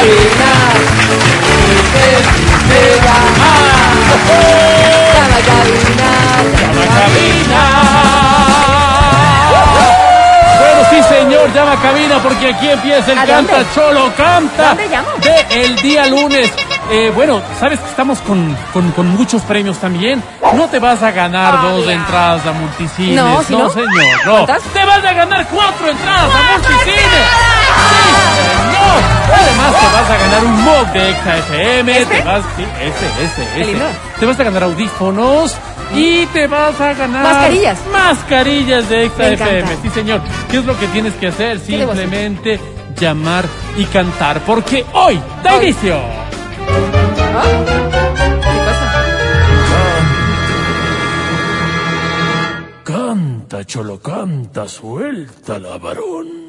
cabina. Llama a cabina. Bueno, sí, señor, llama a cabina porque aquí empieza el ¿A Canta dónde? Cholo Canta ¿Dónde llamo? de el día lunes. Eh, bueno, sabes que estamos con, con, con muchos premios también. No te vas a ganar Ah, dos entradas a multicines. No, ¿sí no? señor, no. ¿Cuántas? Te vas a ganar cuatro entradas a multicines. Señor. Además te vas a ganar un mug de Exa FM. ¿Este? Te vas, sí, ese, ese, Qué ese. lindo. Te vas a ganar audífonos. Y te vas a ganar Mascarillas. mascarillas de Exa Me encanta. FM. Sí, señor. ¿Qué es lo que tienes que hacer? Simplemente llamar y cantar. Porque hoy da Hoy. inicio. ¿Ah? Canta, cholo, canta, suelta la varón.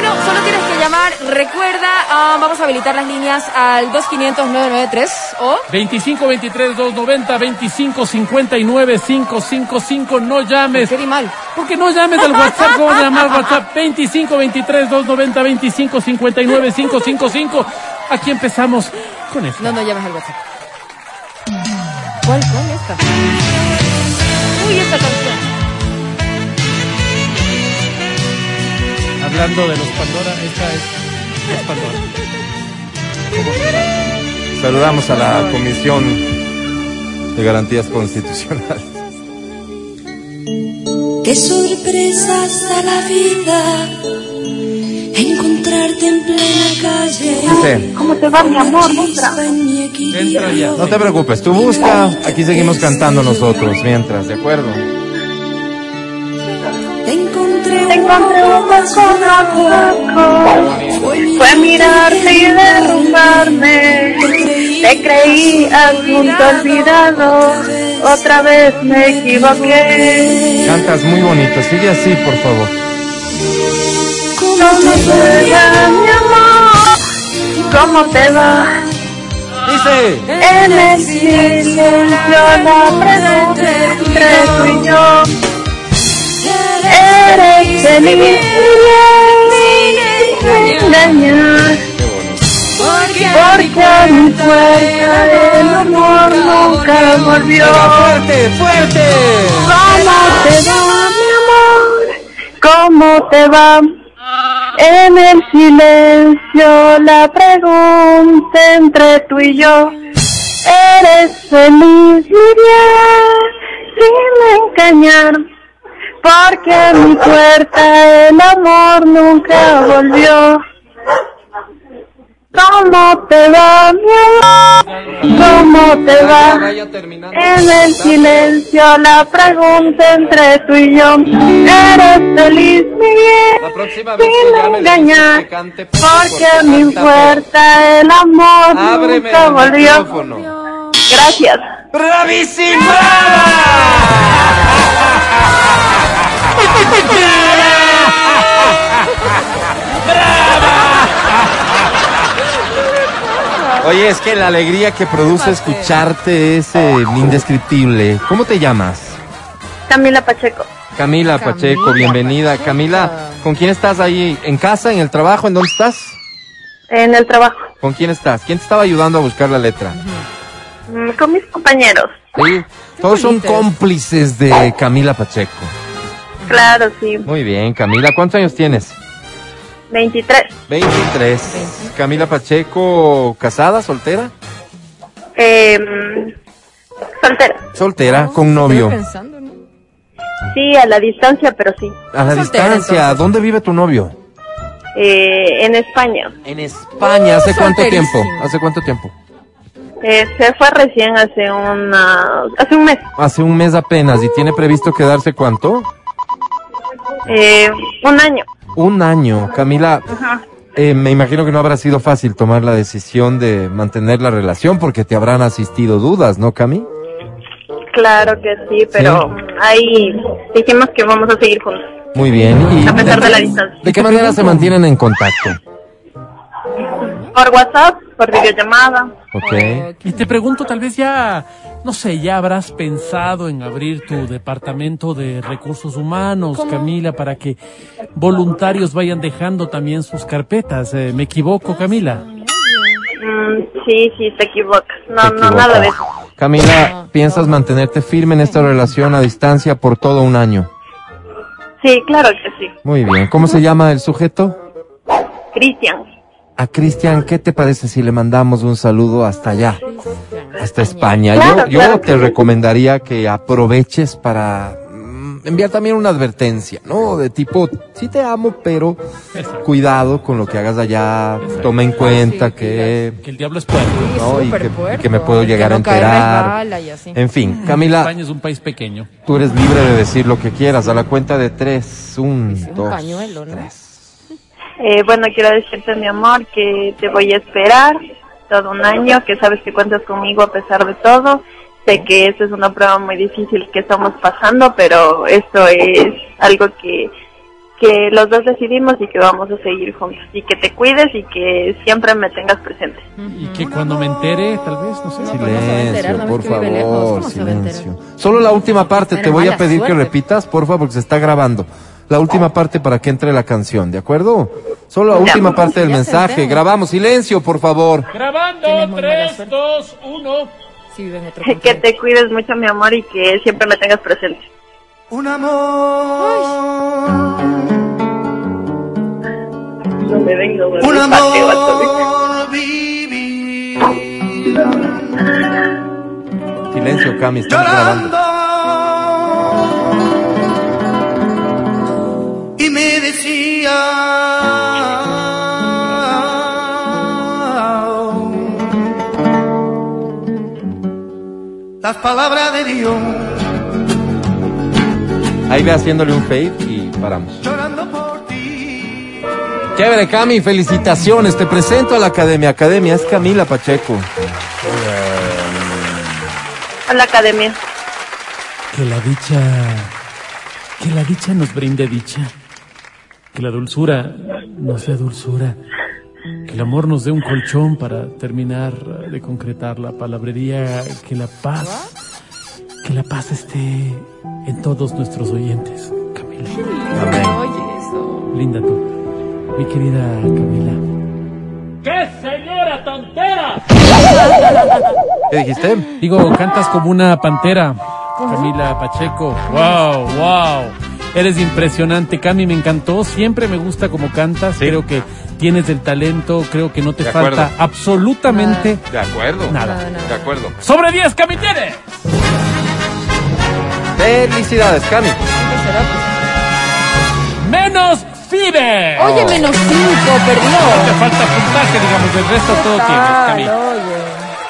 Bueno, solo tienes que llamar. Recuerda, ah, vamos a habilitar las líneas al 2500-993 o 25 23 290 25 59 555 no llames. qué mal. Porque no llames al WhatsApp, ¿cómo llamar WhatsApp? 25 23 290 25 59 555. Aquí empezamos con esto. No, no llames al WhatsApp. ¿Cuál, cuál esta? Uy, esta canción. Hablando de los Pandora, esta es, es Pandora. Saludamos a la Comisión de Garantías Constitucionales. Qué sorpresas da la vida encontrarte en plena calle. Dice, ¿Cómo te va, mi amor? Entra. Entra ya. no te preocupes, tú busca, aquí seguimos cantando nosotros mientras, ¿de acuerdo? Te encontré Te encontré un poco loco. Fue mirarte y derrumbarme. Te creí asunto olvidado. Otra vez me equivoqué. Cantas muy bonito, sigue así, por favor. ¿Cómo te va, mi amor? ¿Cómo te va? Dice, En el silencio la pregunta entre tú y yo. Eres feliz sin engañar. Porque a mi fuerza el amor nunca volvió. fuerte, fuerte. ¿Cómo te va, mi amor? ¿Cómo te va? En el silencio la pregunta entre tú y yo. ¿Eres feliz, Miriam? Sin engañar. Porque a mi puerta el amor nunca volvió. ¿Cómo te va, mi amor? ¿Cómo te va? En el silencio la pregunta entre tú y yo. ¿Eres feliz, mi bien? Sin engañar. Porque a mi puerta el amor nunca volvió. Gracias. ¡Bravísima! Oye, es que la alegría que produce escucharte es eh, indescriptible. ¿Cómo te llamas? Camila Pacheco. Camila Pacheco, Camila bienvenida. Pacheco. Camila, ¿con quién estás ahí? ¿En casa, en el trabajo? ¿En dónde estás? En el trabajo. ¿Con quién estás? ¿Quién te estaba ayudando a buscar la letra? Mm, Con mis compañeros. Sí, todos son cómplices de Camila Pacheco. Claro, sí. Muy bien, Camila, ¿cuántos años tienes? 23. 23. Camila Pacheco, ¿casada, soltera? Eh, soltera. Soltera, con Estoy novio. pensando, ¿no? Sí, a la distancia, pero sí. A la Soltera, distancia, entonces. ¿dónde vive tu novio? Eh, en España. En España, ¿hace cuánto solterísimo. tiempo? ¿Hace cuánto tiempo? Eh, se fue recién hace una, hace un mes. Hace un mes apenas, ¿y tiene previsto quedarse cuánto? Eh, un año. Un año. Camila, eh, me imagino que no habrá sido fácil tomar la decisión de mantener la relación porque te habrán asistido dudas, ¿no, Cami? Claro que sí, pero ahí dijimos que vamos a seguir juntos. Muy bien. ¿Y A pesar de la distancia. ¿De qué manera se mantienen en contacto? Por WhatsApp, por videollamada. Ok. Y te pregunto, tal vez ya, no sé, ya habrás pensado en abrir tu departamento de recursos humanos, Camila, para que voluntarios vayan dejando también sus carpetas. Eh, ¿Me equivoco, Camila? Mm, sí, sí, te equivocas. No, Te no, equivocas. nada de eso. Camila, ¿piensas mantenerte firme en esta relación a distancia por todo un año? Sí, claro que sí. Muy bien. ¿Cómo se llama el sujeto? Cristian. A Cristian, ¿qué te parece si le mandamos un saludo hasta allá, hasta España? Claro, yo yo claro te sí. recomendaría que aproveches para mm, enviar también una advertencia, ¿no? De tipo, sí te amo, pero cuidado con lo que hagas allá, toma en cuenta que... Que el diablo es. Sí, ¿no? Y que, y puerco, que me puedo llegar a no enterar. resbala y así. En fin, Camila, España es un país pequeño. tú eres libre de decir lo que quieras. A la cuenta de tres, un, Sí, un dos, pañuelo, ¿no? tres. Eh, bueno, quiero decirte, mi amor, que te voy a esperar todo un año, que sabes que cuentas conmigo a pesar de todo. Sé que esta es una prueba muy difícil que estamos pasando, pero esto es algo que, que los dos decidimos y que vamos a seguir juntos. Y que te cuides y que siempre me tengas presente. Y que cuando me entere, tal vez, no sé. Silencio, ¿no ves por favor, silencio. Solo la última parte, te voy a pedir que repitas, por favor, porque se está grabando. La última parte para que entre la canción, ¿de acuerdo? Solo la última parte del mensaje. Grabamos, silencio, por favor. Grabando, muy mala 3, suerte. 2, 1. Sí, vive en otro Que te cuides mucho, mi amor, y que siempre me tengas presente. Un amor, No me vengo a un amor vivir Silencio, Cami, estamos grabando. Las palabras de Dios Ahí ve haciéndole un fade y paramos. llorando por ti. Chévere, Cami, felicitaciones. Te presento a la academia. Academia es Camila Pacheco. A la academia. Que la dicha. Que la dicha nos brinde dicha. Que la dulzura nos dé dulzura. Que el amor nos dé un colchón para terminar de concretar la palabrería. Que la paz. Que la paz esté en todos nuestros oyentes. Camila. Amén. Oye, eso. Linda tú. Mi querida Camila. ¡Qué señora tontera! ¿Qué dijiste? Digo, cantas como una pantera, Camila Pacheco. Wow, wow. Eres impresionante, Cami, me encantó. Siempre me gusta como cantas. Creo que tienes el talento. Creo que no te De falta acuerdo. absolutamente De acuerdo. nada. Nada, nada. De acuerdo. Sobre 10, Cami tiene. Felicidades, Cami. Menos FIBE. Oye, menos cinco, No te falta puntaje, digamos. El resto todo tienes, Cami. Oye.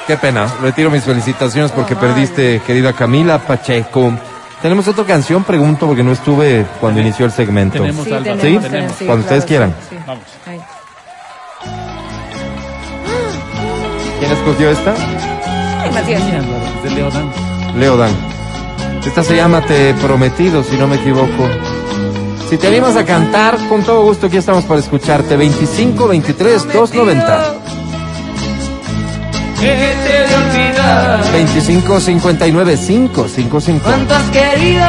Qué pena. Retiro mis felicitaciones porque perdiste, querida Camila Pacheco. Tenemos otra canción, pregunto, porque no estuve cuando inició el segmento. Tenemos, Sí, Álvaro. tenemos, ¿Sí? tenemos. sí, Cuando ustedes quieran. sí, sí. Vamos. Ahí. ¿Quién escogió esta? Ay, Matías. De Leodán. Leo Dan. Esta se llama Te prometido, si no me equivoco. Si te animas a cantar, con todo gusto aquí estamos para escucharte. 25 23 290. Que te de olvidar. 25 59 555. ¿Cuánto has querido?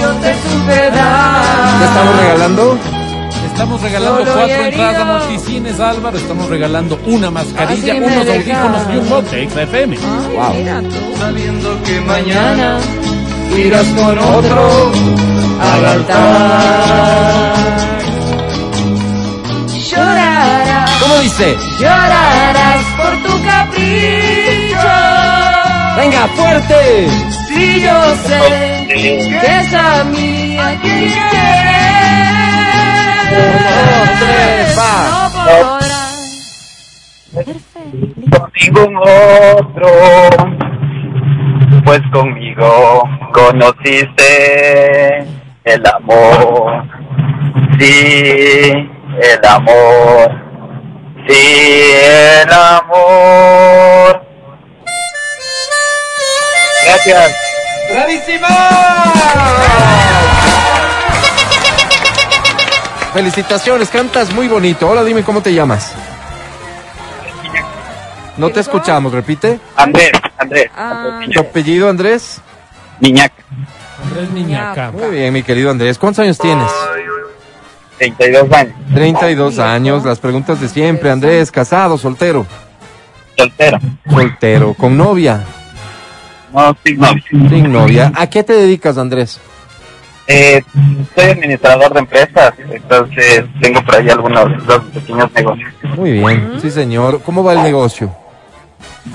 Yo te supe dar. ¿Qué estamos regalando? Estamos regalando Solo cuatro entradas a multicines, Álvaro. Estamos regalando una mascarilla, Así unos audífonos y un box de XFM. Ay, Wow. mira tú. Sabiendo que Mañana irás con otro al altar. Llorarás, ¿Cómo dice? llorarás por tu capricho. ¡Venga, fuerte! Si yo sé que es a mí a quien quieres, tres, va. no podrás. Con ningún otro, pues conmigo conociste el amor, sí, el amor, sí, el amor. Gracias. Felicitaciones, cantas muy bonito. Ahora dime cómo te llamas. No te escuchamos, repite. Andrés, Andrés, Ah, ¿Tu apellido, Andrés? Niñac. Andrés Niñaca. Muy bien, mi querido Andrés. ¿Cuántos años tienes? 32 años, 32 años, las preguntas de siempre. Andrés, casado, soltero. soltero. Soltero, con novia. No, sin novio. Sin novia. ¿A qué te dedicas, Andrés? Eh, soy administrador de empresas, entonces tengo por ahí algunos dos pequeños negocios. Muy bien, sí señor. ¿Cómo va el negocio?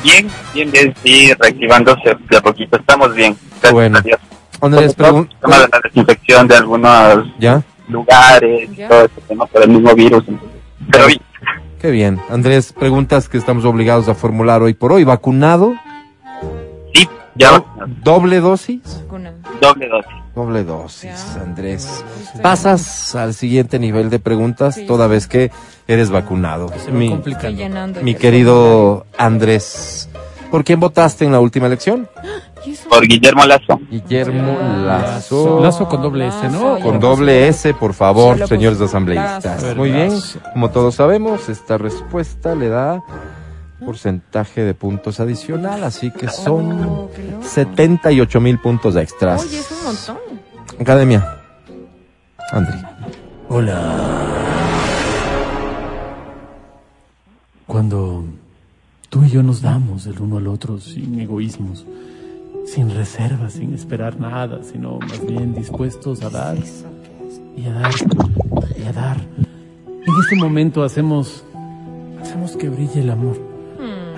Bien, bien, bien, sí, reactivándose de a poquito. Estamos bien. Gracias Bueno. a Dios. Andrés, Sobre todo, pregun- el tema de la desinfección de algunos ¿Ya? Lugares y todo ese tema por el mismo virus. Pero bien, Qué bien. Andrés, preguntas que estamos obligados a formular hoy por hoy. ¿Vacunado? sí, ya Do- ¿Doble dosis? Vacuna. doble dosis. Doble dosis, Ya. Andrés. Pasas al siguiente nivel de preguntas Sí. toda vez que eres vacunado. Mi, mi querido Andrés. ¿Por quién votaste en la última elección? Por Guillermo Lazo. Guillermo Lazo. Lazo. Con doble S, ¿no? Lazo, Con doble S, por favor, Solo señores asambleístas. Muy bien. Como todos sabemos, esta respuesta le da porcentaje de puntos adicional, así que son Oh, loco. 78 mil puntos extras. Oye, es un montón. Academia. Andri. Hola. Cuando tú y yo nos damos el uno al otro sin egoísmos, sin reservas, sin esperar nada, sino más bien dispuestos a dar y a dar y a dar. En este momento hacemos hacemos que brille el amor.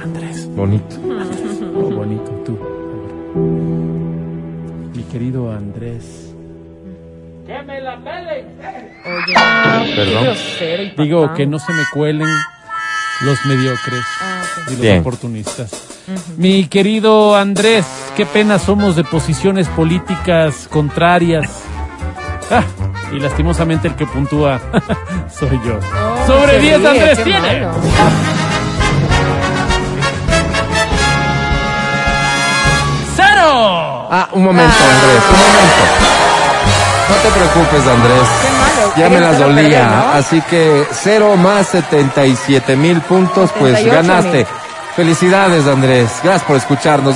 Andrés, Bonito. oh, bonito tú. Mi querido Andrés. Oye, qué Perdón. grosero y Digo papá. que no se me cuelen los mediocres Ah, y los Bien. oportunistas. Mi querido Andrés, qué pena somos de posiciones políticas contrarias. Ah, y lastimosamente el que puntúa soy yo. Oh, Sobre se 10 ríe, Andrés tiene. malo. ¡Cero! Ah, un momento, Andrés, un momento. No te preocupes, Andrés. Qué malo. Ya me las dolía, perder, ¿no? así que cero más 77 mil puntos, pues 78,000. ganaste. Felicidades, Andrés. Gracias por escucharnos.